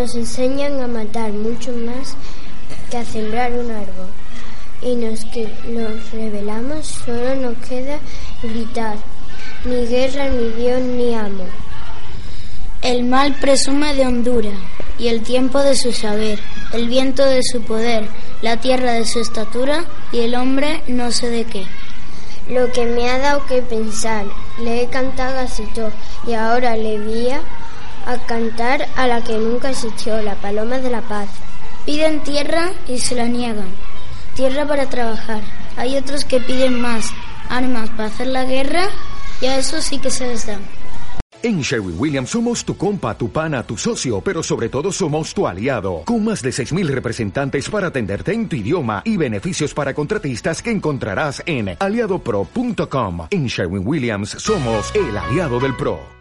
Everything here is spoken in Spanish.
Nos enseñan a matar mucho más que a sembrar un árbol. Y los que nos rebelamos solo nos queda gritar, ni guerra, ni Dios, ni amo. El mal presume de hondura y el tiempo de su saber, el viento de su poder, la tierra de su estatura y el hombre no sé de qué. Lo que me ha dado que pensar, le he cantado a Sito y ahora le voy a cantar a la que nunca existió, la paloma de la paz. Piden tierra y se la niegan. Tierra para trabajar. Hay otros que piden más. Armas para hacer la guerra y a eso sí que se les da. En Sherwin Williams somos tu compa, tu pana, tu socio, pero sobre todo somos tu aliado, con más de 6.000 representantes para atenderte en tu idioma y beneficios para contratistas que encontrarás en aliadopro.com. En Sherwin Williams somos el aliado del PRO.